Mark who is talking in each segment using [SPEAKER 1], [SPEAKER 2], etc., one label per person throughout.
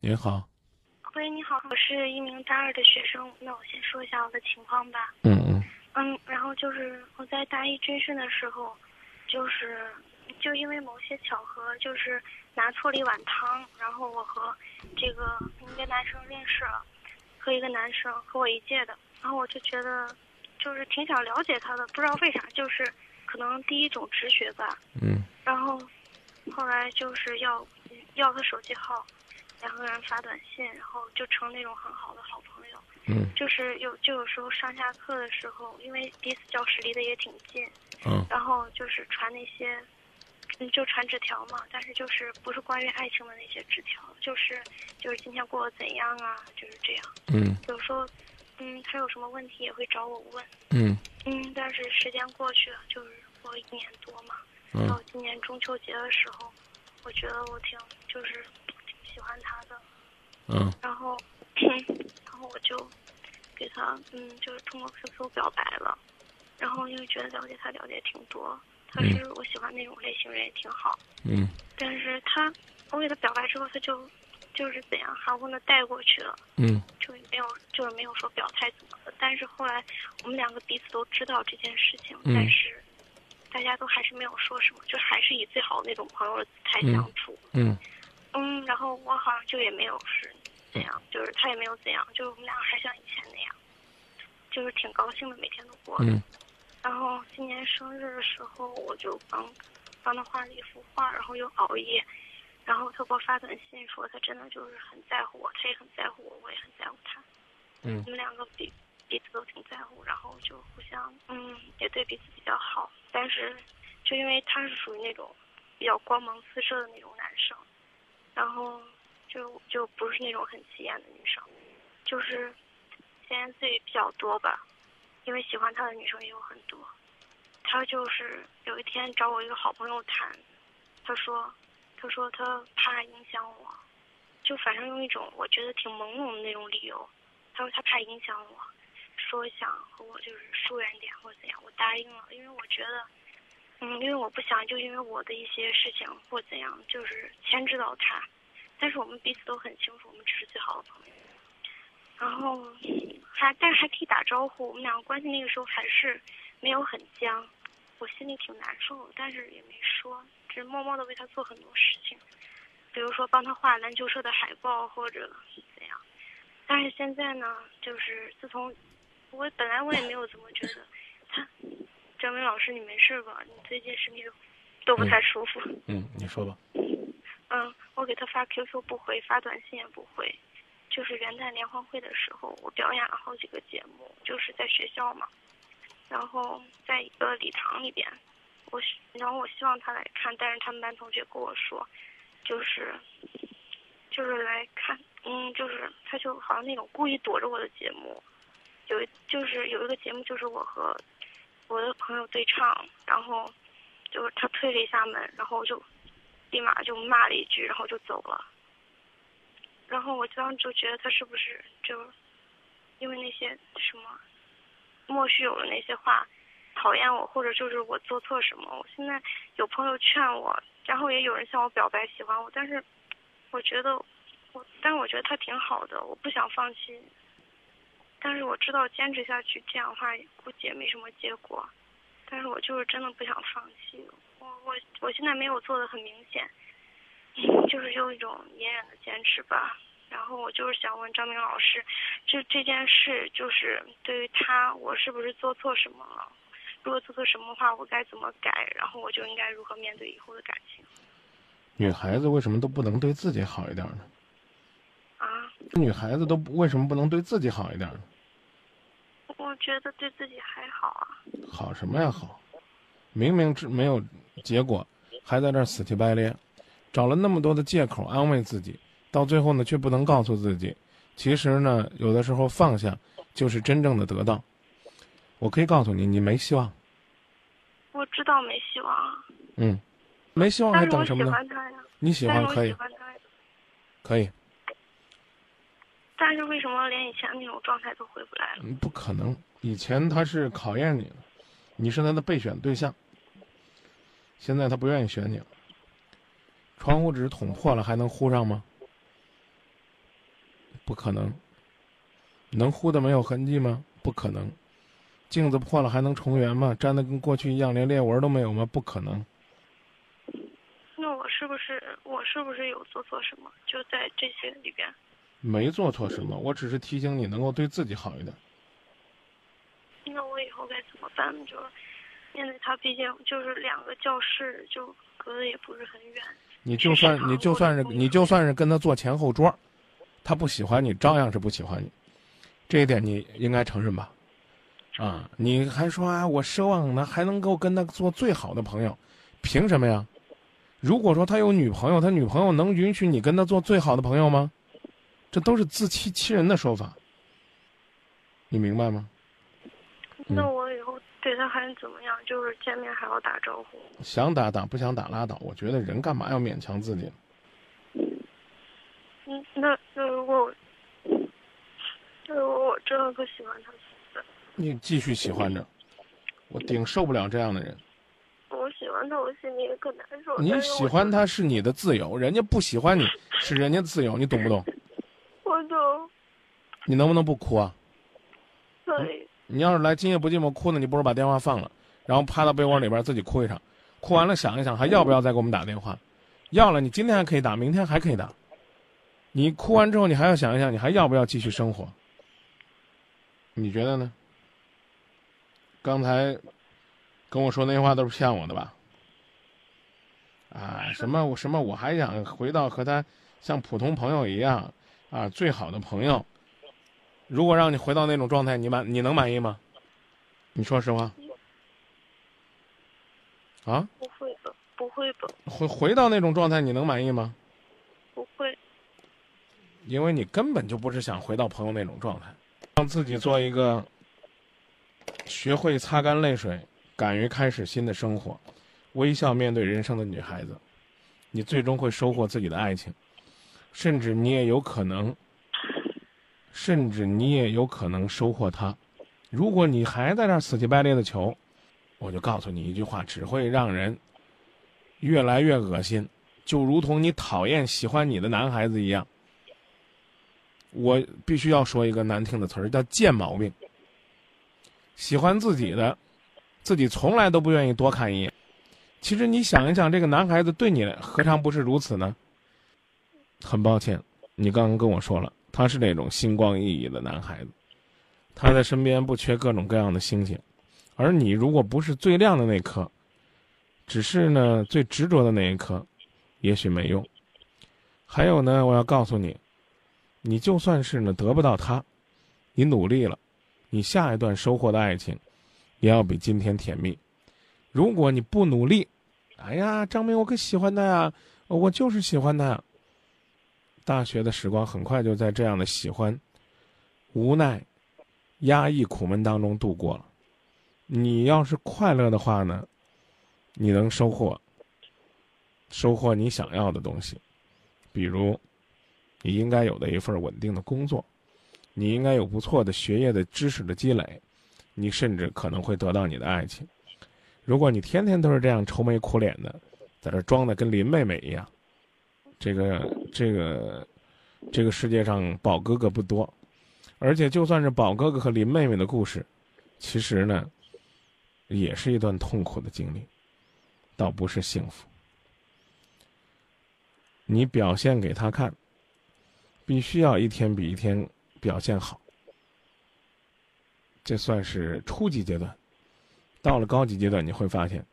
[SPEAKER 1] 您好，
[SPEAKER 2] 喂，你好，我是一名大二的学生。那我先说一下我的情况吧。
[SPEAKER 1] 嗯嗯
[SPEAKER 2] 嗯，然后就是我在大一军训的时候，就是就因为某些巧合，就是拿错了一碗汤，然后我和这个一个男生认识了，和一个男生和我一届的，然后我就觉得就是挺想了解他的，不知道为啥，就是可能第一种直觉吧。
[SPEAKER 1] 嗯
[SPEAKER 2] 然后后来就是要要他手机号，两个人发短信，然后就成那种很好的好朋友。
[SPEAKER 1] 嗯
[SPEAKER 2] 就是有就有时候上下课的时候，因为彼此教室离得也挺近，
[SPEAKER 1] 嗯
[SPEAKER 2] 然后就是传那些，嗯，就传纸条嘛。但是就是不是关于爱情的那些纸条，就是就是今天过得怎样啊，就是这样。
[SPEAKER 1] 嗯
[SPEAKER 2] 有时候，嗯，他有什么问题也会找我问，
[SPEAKER 1] 嗯
[SPEAKER 2] 嗯，但是时间过去了，就是过了一年多嘛。然后
[SPEAKER 1] 嗯
[SPEAKER 2] 今年中秋节的时候，我觉得我挺就是欢他的，
[SPEAKER 1] 嗯。
[SPEAKER 2] 然后 然后我就给他嗯，就是通过 QQ 表白了，然后因为觉得了解他了解挺多，他
[SPEAKER 1] 嗯。
[SPEAKER 2] 是我喜欢那种类型人也挺好，
[SPEAKER 1] 嗯。
[SPEAKER 2] 但是他我给他表白之后，他就就是怎样含糊的带过去了。
[SPEAKER 1] 嗯。
[SPEAKER 2] 就没有就是没有说表态怎么的，但是后来我们两个彼此都知道这件事情，
[SPEAKER 1] 嗯。
[SPEAKER 2] 但是大家都还是没有说什么，就还是以最好的那种朋友的姿态
[SPEAKER 1] 嗯
[SPEAKER 2] 相处。
[SPEAKER 1] 嗯。
[SPEAKER 2] 嗯，然后我好像就也没有是怎样，就是他也没有怎样，就是我们俩还像以前那样，就是挺高兴的，每天都过。
[SPEAKER 1] 嗯
[SPEAKER 2] 然后今年生日的时候，我就帮帮他画了一幅画，然后又熬夜，然后他给我发短信说他真的就是很在乎我，他也很在乎我，我也很在乎他。
[SPEAKER 1] 嗯
[SPEAKER 2] 我们两个比彼此都挺在乎，然后就互相嗯也对彼此比较好，但是就因为他是属于那种比较光芒四射的那种男生，然后就就不是那种很起眼的女生，就是闲言碎语比较多吧，因为喜欢他的女生也有很多。他就是有一天找我一个好朋友谈，他说他说他怕影响我，就反正用一种我觉得挺朦胧的那种理由。他说他怕影响我，说想和我就是疏远点或者怎样，我答应了，因为我觉得，嗯，因为我不想就因为我的一些事情或怎样，就是牵制到他，但是我们彼此都很清楚，我们只是最好的朋友。然后还但是还可以打招呼，我们两个关系那个时候还是没有很僵，我心里挺难受，但是也没说，只是默默的为他做很多事情，比如说帮他画篮球社的海报或者怎样。但是现在呢，就是自从我本来我也没有怎么觉得他，张明老师你没事吧？你最近身体都不太舒服。
[SPEAKER 1] 嗯，你说吧。
[SPEAKER 2] 嗯，我给他发 QQ 不回，发短信也不回。就是元旦联欢会的时候，我表演了好几个节目，就是在学校嘛，然后在一个礼堂里边，我然后我希望他来看，但是他们班同学跟我说，就是就是来看，嗯，就是他就好像那种故意躲着我的节目，有一就是有一个节目就是我和我的朋友对唱，然后就是他推了一下门，然后我就立马就骂了一句，然后就走了。然后我当时就觉得他是不是就因为那些什么莫须有的那些话讨厌我，或者就是我做错什么？我现在有朋友劝我，然后也有人向我表白喜欢我，但是我觉得我，但是我觉得他挺好的，我不想放弃。但是我知道坚持下去这样的话估计也没什么结果，但是我就是真的不想放弃。我我我现在没有做的很明显。就是用一种隐忍的坚持吧。然后我就是想问张明老师，这这件事就是对于他，我是不是做错什么了？如果做错什么的话，我该怎么改？然后我就应该如何面对以后的感情？
[SPEAKER 1] 女孩子为什么都不能对自己好一点呢？
[SPEAKER 2] 啊，
[SPEAKER 1] 女孩子都不为什么不能对自己好一点呢？
[SPEAKER 2] 我觉得对自己还好啊。
[SPEAKER 1] 好什么呀好？明明是没有结果，还在这儿死乞白咧，找了那么多的借口安慰自己，到最后呢却不能告诉自己，其实呢有的时候放下就是真正的得到。我可以告诉你，你没希望。
[SPEAKER 2] 我知道没希望啊，
[SPEAKER 1] 嗯，没希望还等什么呢？你喜欢可以。可以，
[SPEAKER 2] 但是为什么连以前那种状态都回不来了？
[SPEAKER 1] 嗯不可能。以前他是考验你的，你是他的备选对象。现在他不愿意选你了。窗户纸捅破了，还能糊上吗？不可能。能糊的没有痕迹吗？不可能。镜子破了还能重圆吗？粘的跟过去一样，连裂纹都没有吗？不可能。
[SPEAKER 2] 那我是不是我是不是有做错什么？就在这些里边。
[SPEAKER 1] 没做错什么，我只是提醒你能够对自己好一点。
[SPEAKER 2] 那我以后该怎么办？就面对他，毕竟就是两个教室，就隔得也不是很远。
[SPEAKER 1] 你就算你就算是你就算是跟他坐前后桌，他不喜欢你，照样是不喜欢你。这一点你应该承认吧？啊，你还说啊，我奢望呢还能够跟他做最好的朋友，凭什么呀？如果说他有女朋友，他女朋友能允许你跟他做最好的朋友吗？这都是自欺欺人的说法，你明白吗？
[SPEAKER 2] 那我以后对他还怎么样？就是见面还要打招呼？
[SPEAKER 1] 想打打，不想打拉倒。我觉得人干嘛要勉强自己？
[SPEAKER 2] 嗯，那那如果，那如果我真的不喜欢他，
[SPEAKER 1] 你继续喜欢着，我顶受不了这样的人。
[SPEAKER 2] 我喜欢他，我心里也可难受。
[SPEAKER 1] 你喜欢他是你的自由，人家不喜欢你是人家自由，你懂不懂？你能不能不哭啊？
[SPEAKER 2] 对。
[SPEAKER 1] 你要是来今夜不寂寞哭呢，你不如把电话放了，然后趴到被窝里边自己哭一场，哭完了想一想还要不要再给我们打电话？要了，你今天还可以打，明天还可以打。你哭完之后，你还要想一想，你还要不要继续生活？你觉得呢？刚才跟我说那些话都是骗我的吧？啊，什么我什么我还想回到和他像普通朋友一样啊，最好的朋友。如果让你回到那种状态，你满你能满意吗？你说实话。啊？
[SPEAKER 2] 不会的，不会的。
[SPEAKER 1] 回回到那种状态，你能满意吗？
[SPEAKER 2] 不会。
[SPEAKER 1] 因为你根本就不是想回到朋友那种状态，让自己做一个。学会擦干泪水，敢于开始新的生活，微笑面对人生的女孩子，你最终会收获自己的爱情，甚至你也有可能，甚至你也有可能收获他。如果你还在那死乞白赖的求，我就告诉你一句话，只会让人越来越恶心，就如同你讨厌喜欢你的男孩子一样。我必须要说一个难听的词儿，叫贱毛病。喜欢自己的，自己从来都不愿意多看一眼。其实你想一想，这个男孩子对你何尝不是如此呢？很抱歉，你刚刚跟我说了，他是那种星光熠熠的男孩子，他在身边不缺各种各样的星星，而你如果不是最亮的那颗，只是呢最执着的那一颗，也许没用。还有呢，我要告诉你，你就算是呢得不到他，你努力了。你下一段收获的爱情，也要比今天甜蜜。如果你不努力，哎呀，张明，我可喜欢他呀，我就是喜欢他。大学的时光很快就在这样的喜欢、无奈、压抑、苦闷当中度过了。你要是快乐的话呢，你能收获收获你想要的东西，比如你应该有的一份稳定的工作。你应该有不错的学业的知识的积累，你甚至可能会得到你的爱情。如果你天天都是这样愁眉苦脸的，在这装的跟林妹妹一样，这个这个这个世界上宝哥哥不多，而且就算是宝哥哥和林妹妹的故事，其实呢，也是一段痛苦的经历，倒不是幸福。你表现给他看，必须要一天比一天。表现好，这算是初级阶段。到了高级阶段，你会发现，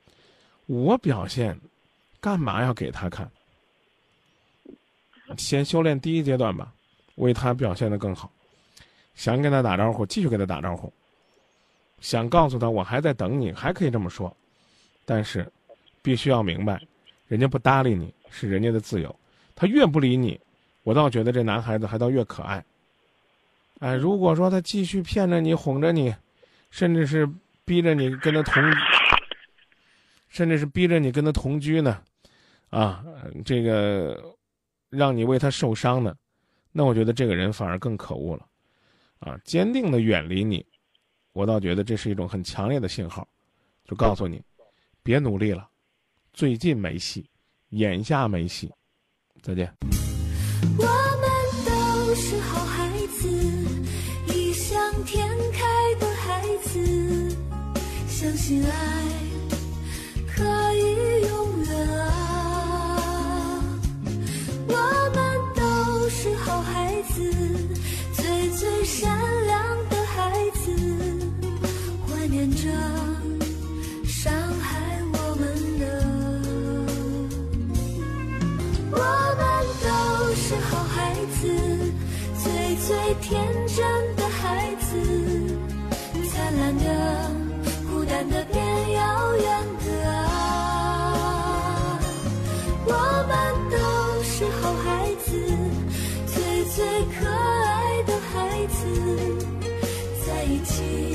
[SPEAKER 1] 我表现，干嘛要给他看？先修炼第一阶段吧，为他表现的更好。想跟他打招呼，继续跟他打招呼。想告诉他我还在等你，还可以这么说。但是，必须要明白，人家不搭理你是人家的自由。他越不理你，我倒觉得这男孩子还倒越可爱。哎，如果说他继续骗着你、哄着你，甚至是逼着你跟他同，甚至是逼着你跟他同居呢，啊，这个让你为他受伤呢，那我觉得这个人反而更可恶了啊。坚定的远离你，我倒觉得这是一种很强烈的信号，就告诉你别努力了。最近没戏，眼下没戏。再见。
[SPEAKER 3] 我们都是好孩子，异想天开的孩子，相信爱。念着伤害我们的。我们都是好孩子，最最天真的孩子，灿烂的。孤单的变遥远的啊，我们都是好孩子，最最可爱的孩子，在一起。